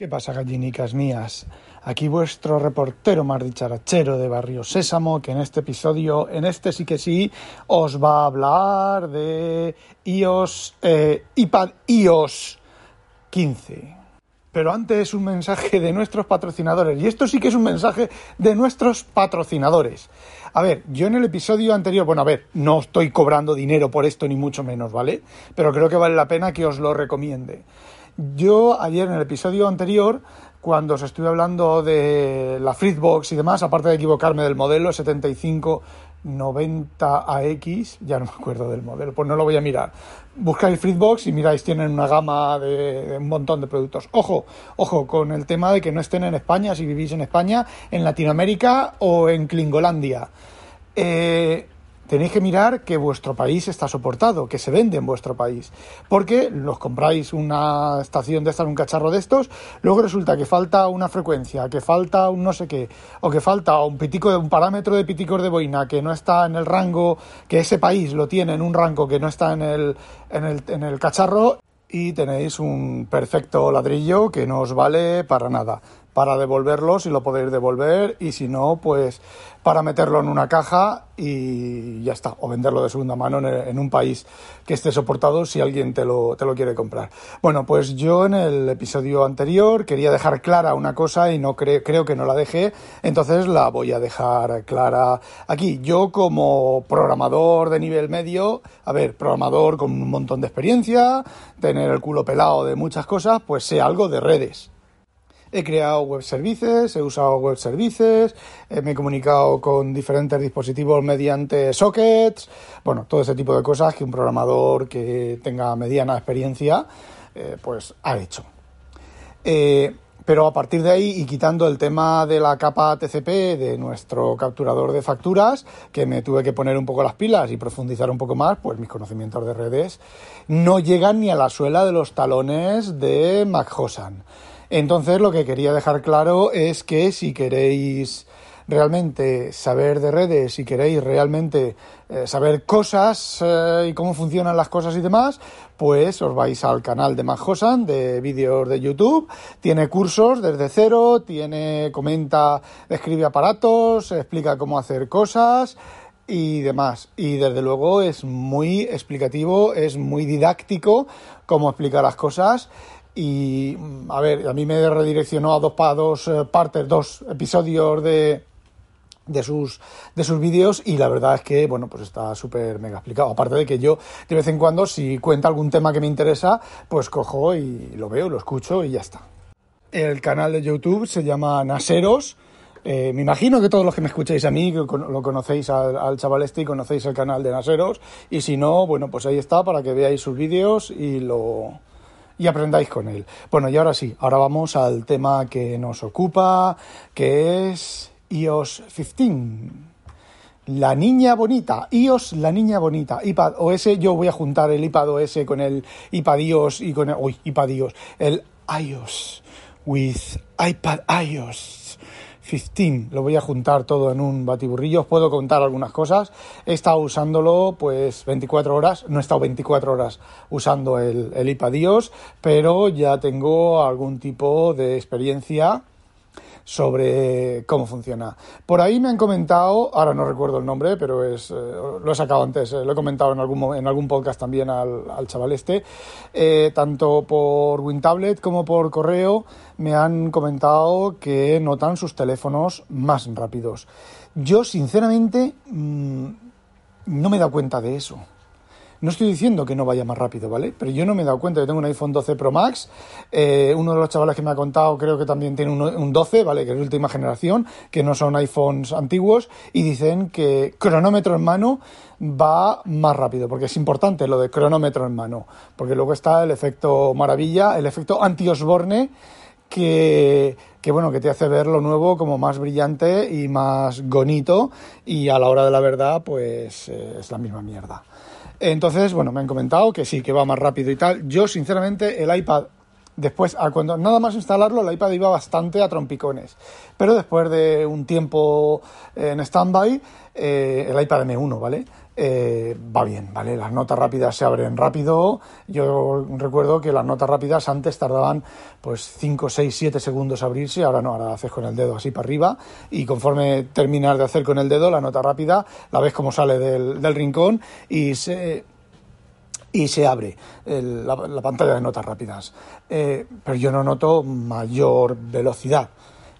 ¿Qué pasa, gallinicas mías? Aquí vuestro reportero más dicharachero de Barrio Sésamo, que en este episodio, en este sí que sí, os va a hablar de iOS, eh, iPad iOS 15. Pero antes un mensaje de nuestros patrocinadores, y esto sí que es un mensaje de nuestros patrocinadores. A ver, yo en el episodio anterior, bueno, a ver, no estoy cobrando dinero por esto ni mucho menos, ¿vale? Pero creo que vale la pena que os lo recomiende. Yo ayer en el episodio anterior, cuando os estuve hablando de la Fritzbox y demás, aparte de equivocarme del modelo 7590AX, ya no me acuerdo del modelo, pues no lo voy a mirar. Buscáis Fritzbox y miráis, tienen una gama de, un montón de productos. Ojo, ojo con el tema de que no estén en España, si vivís en España, en Latinoamérica o en Klingolandia. Eh, tenéis que mirar que vuestro país está soportado, que se vende en vuestro país. Porque los compráis una estación de estas, un cacharro de estos, luego resulta que falta una frecuencia, que falta un no sé qué, o que falta un pitico, un parámetro de piticos de boina que no está en el rango, que ese país lo tiene en un rango que no está en el, en el, en el cacharro, y tenéis un perfecto ladrillo que no os vale para nada para devolverlo si lo podéis devolver y si no, pues para meterlo en una caja y ya está, o venderlo de segunda mano en, un país que esté soportado si alguien te lo, te lo quiere comprar. Bueno, pues yo en el episodio anterior quería dejar clara una cosa y no creo que no la dejé, entonces la voy a dejar clara aquí. Yo como programador de nivel medio, a ver, programador con un montón de experiencia, tener el culo pelado de muchas cosas, pues sé algo de redes He creado web services, he usado web services, eh, me he comunicado con diferentes dispositivos mediante sockets, bueno, todo ese tipo de cosas que un programador que tenga mediana experiencia eh, pues ha hecho. Eh, pero a partir de ahí y quitando el tema de la capa TCP de nuestro capturador de facturas, que me tuve que poner un poco las pilas y profundizar un poco más, pues mis conocimientos de redes no llegan ni a la suela de los talones de MacHosan. Entonces lo que quería dejar claro es que si queréis realmente saber de redes, si queréis realmente eh, saber cosas eh, y cómo funcionan las cosas y demás, pues os vais al canal de Majosan de vídeos de YouTube. Tiene cursos desde cero, tiene, comenta, escribe aparatos, explica cómo hacer cosas y demás. Y desde luego es muy explicativo, es muy didáctico cómo explicar las cosas y, a ver, a mí me redireccionó a dos, dos eh, partes, dos episodios de, de sus, de sus vídeos y la verdad es que, bueno, pues está súper mega explicado. Aparte de que yo, de vez en cuando, si cuenta algún tema que me interesa, pues cojo y lo veo, lo escucho y ya está. El canal de YouTube se llama Naseros. Eh, me imagino que todos los que me escucháis a mí lo conocéis al, al, chaval este y conocéis el canal de Naseros. Y si no, bueno, pues ahí está para que veáis sus vídeos y lo, y aprendáis con él. Bueno, y ahora sí, ahora vamos al tema que nos ocupa, que es iOS 15. La niña bonita, iOS la niña bonita, iPad OS, yo voy a juntar el iPad OS con el iPad iOS y con el, uy, iPad iOS, el iOS with iPad iOS. 15. Lo voy a juntar todo en un batiburrillo. Os puedo contar algunas cosas. He estado usándolo pues 24 horas. No he estado 24 horas usando el, el iPad pero ya tengo algún tipo de experiencia sobre cómo funciona. Por ahí me han comentado, ahora no recuerdo el nombre, pero es, eh, lo he sacado antes, eh, lo he comentado en algún, en algún podcast también al, al chaval este, eh, tanto por WinTablet como por correo me han comentado que notan sus teléfonos más rápidos. Yo, sinceramente, mm, no me he dado cuenta de eso. No estoy diciendo que no vaya más rápido, ¿vale? Pero yo no me he dado cuenta. Yo tengo un iPhone 12 Pro Max. Eh, uno de los chavales que me ha contado creo que también tiene un, 12, ¿vale? Que es de última generación, que no son iPhones antiguos. Y dicen que cronómetro en mano va más rápido, porque es importante lo de cronómetro en mano. Porque luego está el efecto maravilla, el efecto anti-Osborne, que, que, bueno, que te hace ver lo nuevo como más brillante y más bonito y a la hora de la verdad pues eh, es la misma mierda. Entonces, bueno, me han comentado que sí, que va más rápido y tal. Yo, sinceramente, el iPad, después, cuando nada más instalarlo, el iPad iba bastante a trompicones. Pero después de un tiempo en stand-by, eh, el iPad M1, ¿vale? Eh, va bien, ¿vale? Las notas rápidas se abren rápido. Yo recuerdo que las notas rápidas antes tardaban pues 5, 6, 7 segundos a abrirse, ahora no, ahora haces con el dedo así para arriba y conforme terminas de hacer con el dedo la nota rápida, la ves como sale del, rincón y se y se abre la, pantalla de notas rápidas. Eh, pero yo no noto mayor velocidad.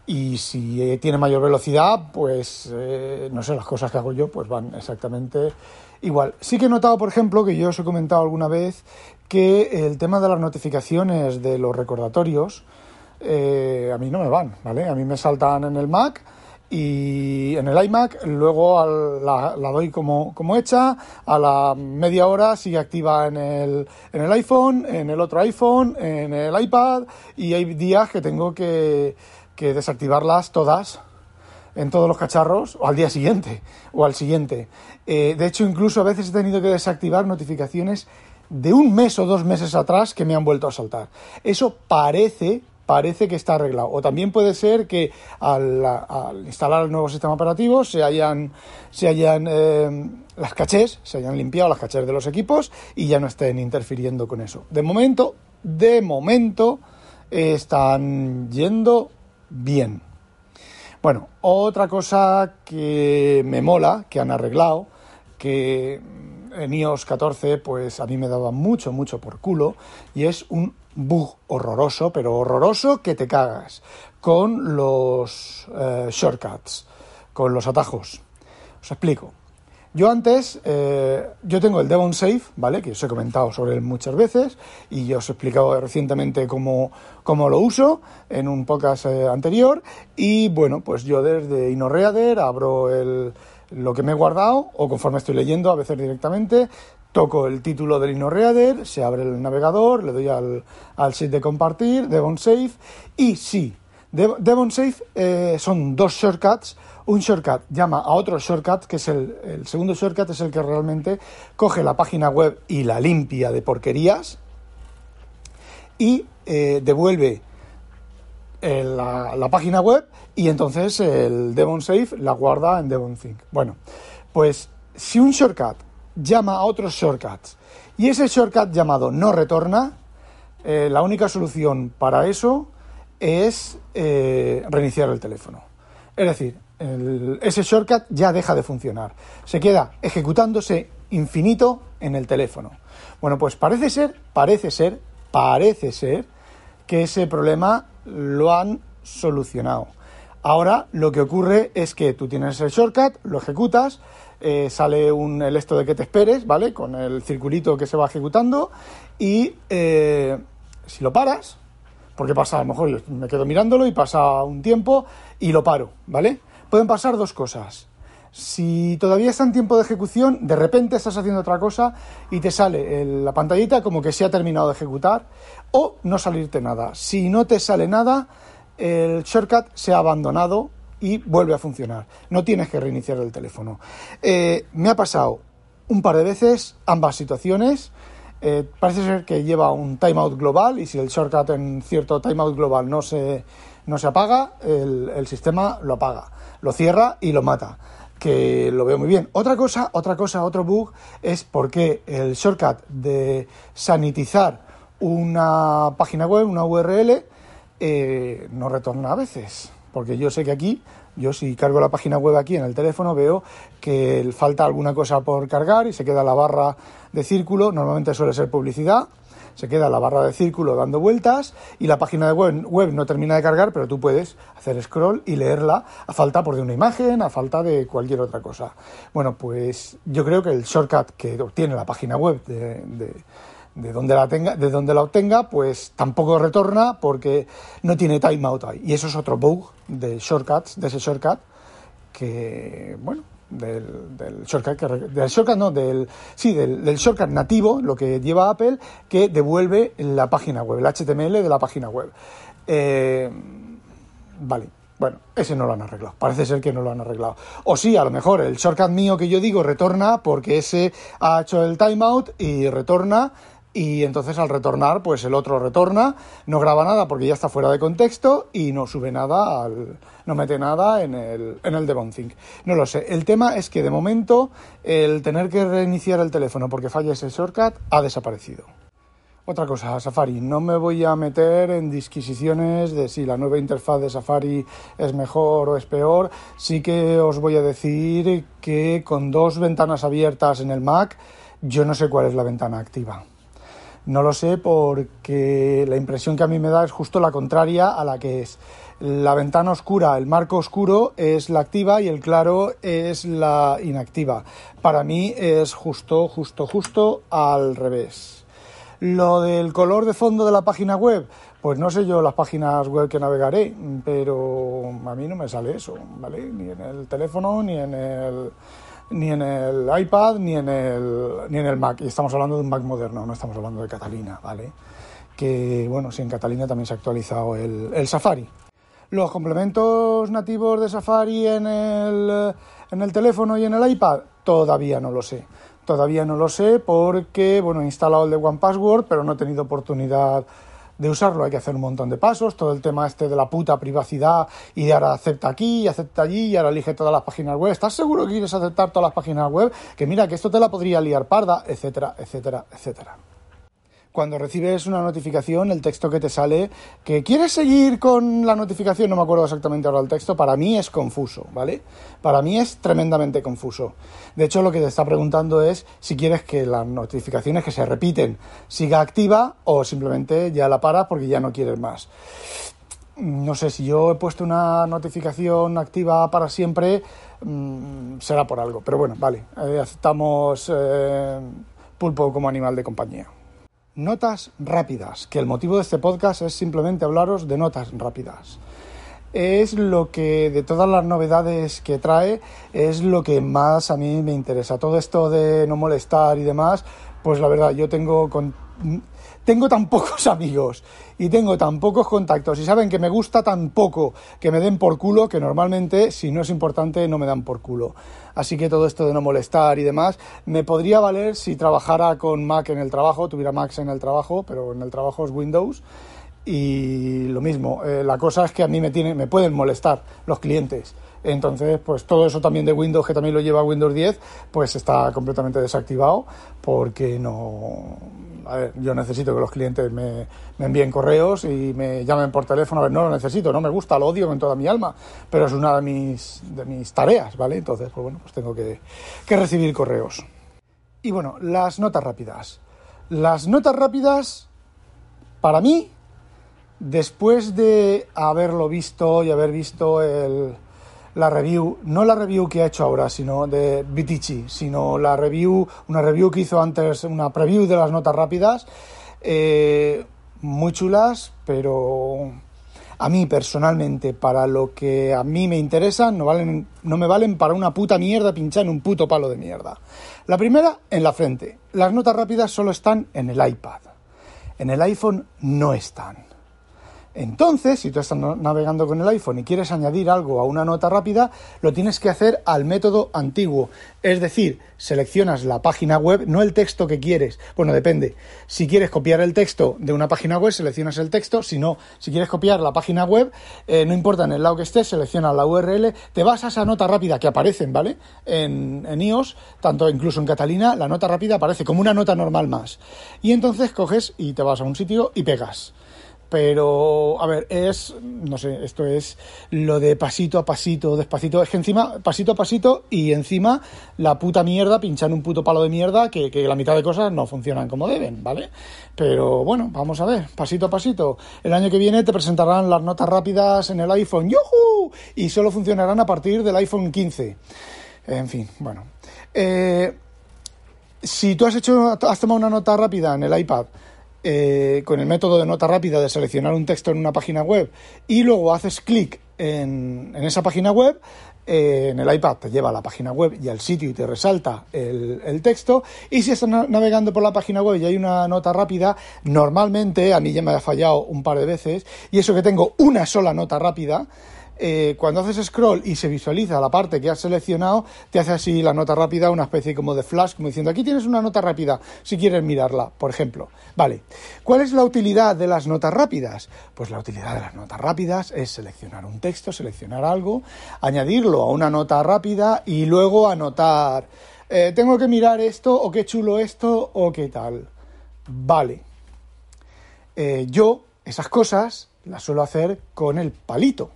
Y si tiene mayor velocidad, pues eh, no sé, las cosas que hago yo pues van exactamente igual. Sí que he notado, por ejemplo, que yo os he comentado alguna vez que el tema de las notificaciones de los recordatorios eh, a mí no me van, ¿vale? A mí me saltan en el Mac y en el iMac luego la, doy como, como hecha, a la media hora sigue activa en el, en el iPhone, en el otro iPhone, en el iPad y hay días que tengo que, que desactivarlas todas en todos los cacharros o al día siguiente o al siguiente. Eh, de hecho, incluso a veces he tenido que desactivar notificaciones de un mes o dos meses atrás que me han vuelto a saltar. Eso parece parece que está arreglado. O también puede ser que al, instalar el nuevo sistema operativo se hayan, se hayan eh, las cachés, se hayan limpiado las cachés de los equipos y ya no estén interfiriendo con eso. De momento, de momento, están yendo bien. Bueno, otra cosa que me mola, que han arreglado, que en iOS 14 pues a mí me daba mucho, mucho por culo, y es un bug horroroso, pero horroroso que te cagas, con los eh, shortcuts, con los atajos. Os explico. Yo antes, eh, yo tengo el Devon Safe, ¿vale? Que os he comentado sobre él muchas veces y yo os he explicado recientemente cómo, cómo lo uso en un podcast eh, anterior. Y bueno, pues yo desde InnoReader abro el, lo que me he guardado o conforme estoy leyendo, a veces directamente, toco el título del InnoReader, se abre el navegador, le doy al, al sitio de compartir, Devon Safe, y sí, Devon Safe eh, son dos shortcuts. Un shortcut llama a otro shortcut, que es el, segundo shortcut, es el que realmente coge la página web y la limpia de porquerías y eh, devuelve eh, la, página web y entonces el Devon Safe la guarda en Devon Think. Bueno, pues si un shortcut llama a otros shortcuts y ese shortcut llamado no retorna, eh, la única solución para eso es reiniciar el teléfono. Es decir, ese shortcut ya deja de funcionar. Se queda ejecutándose infinito en el teléfono. Bueno, pues parece ser, parece ser, parece ser que ese problema lo han solucionado. Ahora lo que ocurre es que tú tienes el shortcut, lo ejecutas, eh, sale un, el esto de que te esperes, ¿vale? Con el circulito que se va ejecutando y eh, si lo paras, porque pasa, a lo mejor yo me quedo mirándolo y pasa un tiempo y lo paro, ¿vale? Pueden pasar dos cosas. Si todavía está en tiempo de ejecución, de repente estás haciendo otra cosa y te sale la pantallita como que se ha terminado de ejecutar o no salirte nada. Si no te sale nada, el shortcut se ha abandonado y vuelve a funcionar. No tienes que reiniciar el teléfono. Eh, me ha pasado un par de veces ambas situaciones. Eh, parece ser que lleva un timeout global y si el shortcut en cierto timeout global no se, no se apaga, el, el sistema lo apaga, lo cierra y lo mata que lo veo muy bien. Otra cosa, otra cosa, otro bug es porque el shortcut de sanitizar una página web, una URL, eh, no retorna a veces. Porque yo sé que aquí, yo si cargo la página web aquí en el teléfono, veo que falta alguna cosa por cargar y se queda la barra de círculo, normalmente suele ser publicidad, se queda la barra de círculo dando vueltas y la página de web, web, no termina de cargar, pero tú puedes hacer scroll y leerla a falta por de una imagen, a falta de cualquier otra cosa. Bueno, pues yo creo que el shortcut que obtiene la página web de de donde la tenga, de donde la obtenga, pues tampoco retorna porque no tiene timeout ahí. Y eso es otro bug de shortcuts, de ese shortcut, que, bueno, del, del shortcut, que, del shortcut no, del, sí, del, del, shortcut nativo, lo que lleva Apple, que devuelve la página web, el HTML de la página web. Eh, vale, bueno, ese no lo han arreglado. Parece ser que no lo han arreglado. O sí, a lo mejor el shortcut mío que yo digo retorna porque ese ha hecho el timeout y retorna y entonces al retornar, pues el otro retorna, no graba nada porque ya está fuera de contexto y no sube nada, al, no mete nada en el, en el debouncing. No lo sé. El tema es que de momento el tener que reiniciar el teléfono porque falla ese shortcut ha desaparecido. Otra cosa, Safari. No me voy a meter en disquisiciones de si la nueva interfaz de Safari es mejor o es peor. Sí que os voy a decir que con dos ventanas abiertas en el Mac, yo no sé cuál es la ventana activa. No lo sé porque la impresión que a mí me da es justo la contraria a la que es. La ventana oscura, el marco oscuro es la activa y el claro es la inactiva. Para mí es justo, justo, justo al revés. Lo del color de fondo de la página web, pues no sé yo las páginas web que navegaré, pero a mí no me sale eso, ¿vale? Ni en el teléfono, ni en el ni en el iPad ni en el, ni en el Mac. Y estamos hablando de un Mac moderno, no estamos hablando de Catalina, ¿vale? Que, bueno, sí, en Catalina también se ha actualizado el, Safari. Los complementos nativos de Safari en el, en el teléfono y en el iPad, todavía no lo sé. Todavía no lo sé porque, bueno, he instalado el de One Password, pero no he tenido oportunidad de usarlo hay que hacer un montón de pasos, todo el tema este de la puta privacidad y de ahora acepta aquí y acepta allí y ahora elige todas las páginas web. ¿Estás seguro que quieres aceptar todas las páginas web? Que mira, que esto te la podría liar parda, etcétera, etcétera, etcétera cuando recibes una notificación, el texto que te sale, que quieres seguir con la notificación, no me acuerdo exactamente ahora el texto, para mí es confuso, ¿vale? Para mí es tremendamente confuso. De hecho, lo que te está preguntando es si quieres que las notificaciones que se repiten siga activa o simplemente ya la paras porque ya no quieres más. No sé, si yo he puesto una notificación activa para siempre, mm, será por algo. Pero bueno, vale, eh, aceptamos eh, pulpo como animal de compañía. Notas rápidas, que el motivo de este podcast es simplemente hablaros de notas rápidas. Es lo que, de todas las novedades que trae, es lo que más a mí me interesa. Todo esto de no molestar y demás, pues la verdad, yo tengo con, tengo tan pocos amigos y tengo tan pocos contactos y saben que me gusta tan poco que me den por culo que normalmente si no es importante no me dan por culo. Así que todo esto de no molestar y demás me podría valer si trabajara con Mac en el trabajo, tuviera Mac en el trabajo, pero en el trabajo es Windows y lo mismo, eh, la cosa es que a mí me, tiene, me pueden molestar los clientes. Entonces, pues todo eso también de Windows, que también lo lleva Windows 10, pues está completamente desactivado porque no... A ver, yo necesito que los clientes me, envíen correos y me llamen por teléfono. A ver, no lo necesito, no me gusta, lo odio con toda mi alma, pero es una de mis, de mis tareas, ¿vale? Entonces, pues bueno, pues tengo que, que recibir correos. Y bueno, las notas rápidas. Las notas rápidas, para mí, después de haberlo visto y haber visto el, la review, no la review que ha hecho ahora, sino de Vitici, sino la review, una review que hizo antes, una preview de las notas rápidas, eh, muy chulas, pero a mí personalmente, para lo que a mí me interesa, no, valen, no me valen para una puta mierda pinchar en un puto palo de mierda. La primera, en la frente. Las notas rápidas solo están en el iPad. En el iPhone no están. Entonces, si tú estás navegando con el iPhone y quieres añadir algo a una nota rápida, lo tienes que hacer al método antiguo. Es decir, seleccionas la página web, no el texto que quieres. Bueno, depende. Si quieres copiar el texto de una página web, seleccionas el texto. Si no, si quieres copiar la página web, eh, no importa en el lado que estés, seleccionas la URL, te vas a esa nota rápida que aparecen, ¿vale? En, en iOS, tanto incluso en Catalina, la nota rápida aparece como una nota normal más. Y entonces coges y te vas a un sitio y pegas pero a ver, es, no sé, esto es lo de pasito a pasito, despacito, es que encima, pasito a pasito y encima la puta mierda, pinchar un puto palo de mierda que, que la mitad de cosas no funcionan como deben, ¿vale? Pero bueno, vamos a ver, pasito a pasito. El año que viene te presentarán las notas rápidas en el iPhone, ¡yuhu! Y solo funcionarán a partir del iPhone 15. En fin, bueno. Eh, si tú has hecho, has tomado una nota rápida en el iPad, eh, con el método de nota rápida de seleccionar un texto en una página web y luego haces clic en, esa página web, eh, en el iPad te lleva a la página web y al sitio y te resalta el, texto. Y si estás navegando por la página web y hay una nota rápida, normalmente, a mí ya me ha fallado un par de veces, y eso que tengo una sola nota rápida, eh, cuando haces scroll y se visualiza la parte que has seleccionado, te hace así la nota rápida, una especie como de flash, como diciendo, aquí tienes una nota rápida, si quieres mirarla, por ejemplo. Vale, ¿cuál es la utilidad de las notas rápidas? Pues la utilidad de las notas rápidas es seleccionar un texto, seleccionar algo, añadirlo a una nota rápida y luego anotar, eh, tengo que mirar esto, o qué chulo esto, o qué tal. Vale. Eh, yo esas cosas las suelo hacer con el palito.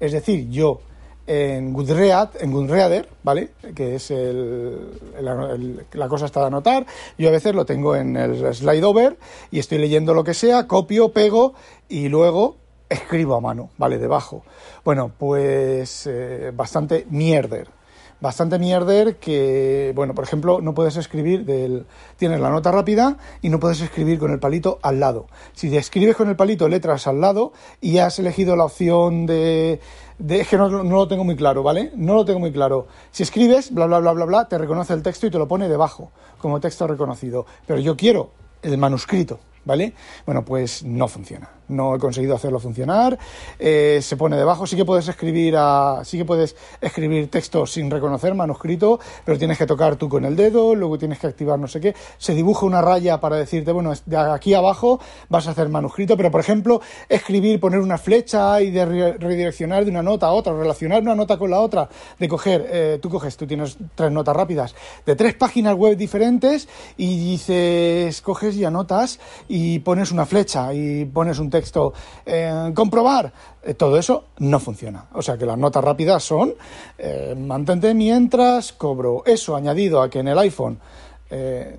Es decir, yo en Goodread, en Goodreader, ¿vale? Que es el, la cosa está de anotar. Yo a veces lo tengo en el slide over y estoy leyendo lo que sea, copio, pego y luego escribo a mano, ¿vale? Debajo. Bueno, pues eh, bastante mierder bastante mierder que, bueno, por ejemplo, no puedes escribir del... Tienes la nota rápida y no puedes escribir con el palito al lado. Si te escribes con el palito letras al lado y has elegido la opción de... es que no, no, lo tengo muy claro, ¿vale? No lo tengo muy claro. Si escribes, bla, bla, bla, bla, bla, te reconoce el texto y te lo pone debajo, como texto reconocido. Pero yo quiero el manuscrito, ¿vale? Bueno, pues no funciona no he conseguido hacerlo funcionar. Eh, se pone debajo, sí que puedes escribir a, sí que puedes escribir texto sin reconocer manuscrito, pero tienes que tocar tú con el dedo, luego tienes que activar no sé qué. Se dibuja una raya para decirte, bueno, de aquí abajo vas a hacer manuscrito, pero por ejemplo, escribir, poner una flecha y de redireccionar de una nota a otra, relacionar una nota con la otra, de coger, eh, tú coges, tú tienes tres notas rápidas de tres páginas web diferentes y dices, coges y anotas y pones una flecha y pones un texto, eh, comprobar, eh, todo eso no funciona. O sea que las notas rápidas son eh, mantente mientras cobro. Eso añadido a que en el iPhone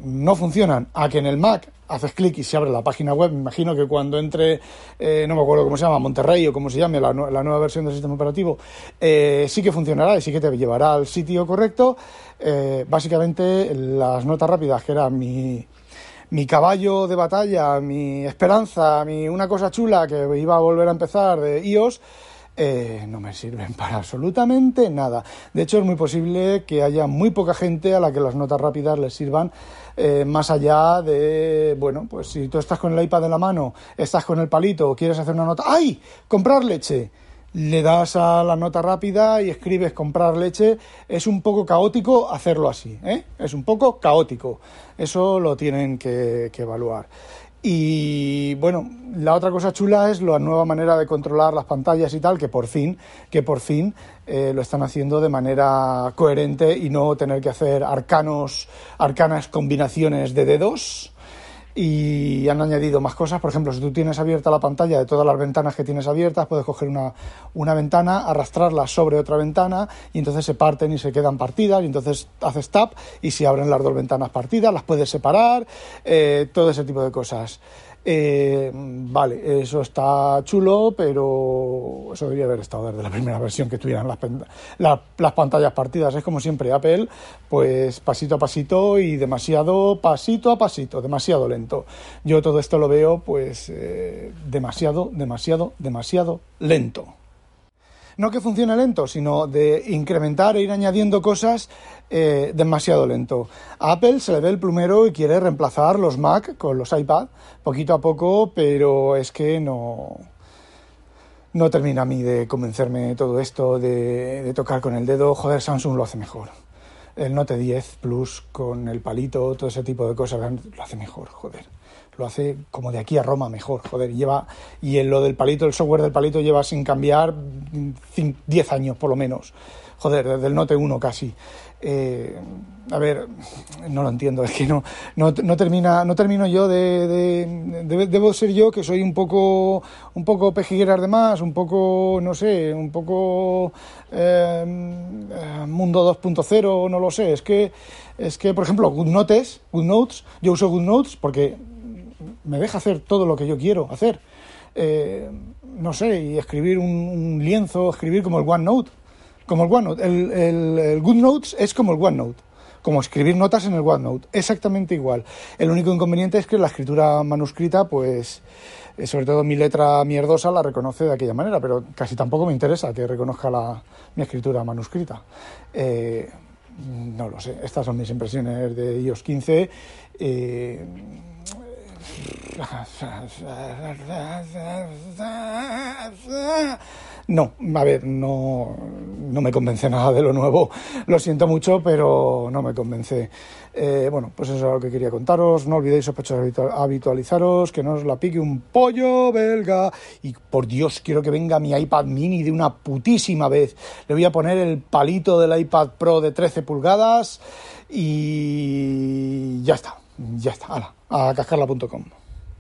no funcionan, a que en el Mac haces clic y se abre la página web. Me imagino que cuando entre, no me acuerdo cómo se llama, Monterrey o como se llame, la, la nueva versión del sistema operativo, sí que funcionará y sí que te llevará al sitio correcto. básicamente, las notas rápidas, que era mi, mi caballo de batalla, mi esperanza, mi una cosa chula que iba a volver a empezar de iOS, eh, no me sirven para absolutamente nada. De hecho, es muy posible que haya muy poca gente a la que las notas rápidas les sirvan eh, más allá de, bueno, pues si tú estás con el iPad en la mano, estás con el palito, quieres hacer una nota, ¡ay! Comprar leche le das a la nota rápida y escribes comprar leche, es un poco caótico hacerlo así, ¿eh? es un poco caótico, eso lo tienen que, evaluar. Y bueno, la otra cosa chula es la nueva manera de controlar las pantallas y tal, que por fin, que por fin eh, lo están haciendo de manera coherente y no tener que hacer arcanos, arcanas combinaciones de dedos y han añadido más cosas. Por ejemplo, si tú tienes abierta la pantalla de todas las ventanas que tienes abiertas, puedes coger una, una ventana, arrastrarla sobre otra ventana y entonces se parten y se quedan partidas y entonces haces tap y se abren las dos ventanas partidas, las puedes separar, eh, todo ese tipo de cosas. Eh, vale, eso está chulo, pero eso debería haber estado desde la primera versión que tuvieran las, las, pantallas partidas. Es como siempre, Apple, pues pasito a pasito y demasiado pasito a pasito, demasiado lento. Yo todo esto lo veo pues eh, demasiado, demasiado, demasiado lento no que funcione lento, sino de incrementar e ir añadiendo cosas eh, demasiado lento. A Apple se le ve el plumero y quiere reemplazar los Mac con los iPad, poquito a poco, pero es que no, no termina a mí de convencerme todo esto de, de tocar con el dedo. Joder, Samsung lo hace mejor. El Note 10 Plus con el palito, todo ese tipo de cosas, lo hace mejor, joder lo hace como de aquí a Roma mejor, joder, lleva, y lo del palito, el software del palito lleva sin cambiar 10 años por lo menos, joder, desde el Note 1 casi. Eh, a ver, no lo entiendo, es que no, no, termina, no termino yo de, debo ser yo que soy un poco, un poco pejigueras de más, un poco, no sé, un poco eh, mundo 2.0, no lo sé, es que, es que, por ejemplo, GoodNotes, GoodNotes, yo uso GoodNotes porque me deja hacer todo lo que yo quiero hacer. Eh, no sé, y escribir un, lienzo, escribir como el OneNote. Como el OneNote. El, el, el GoodNotes es como el OneNote. Como escribir notas en el OneNote. Exactamente igual. El único inconveniente es que la escritura manuscrita, pues, eh, sobre todo mi letra mierdosa, la reconoce de aquella manera, pero casi tampoco me interesa que reconozca la, mi escritura manuscrita. Eh, no lo sé, estas son mis impresiones de iOS 15. no, a ver, no, no me convence nada de lo nuevo. Lo siento mucho, pero no me convence. Eh, bueno, pues eso es lo que quería contaros. No olvidéis, sospechosos, habitualizaros, que no os la pique un pollo belga. Y por Dios, quiero que venga mi iPad mini de una putísima vez. Le voy a poner el palito del iPad Pro de 13 pulgadas y ya está, ya está. A cascarla.com.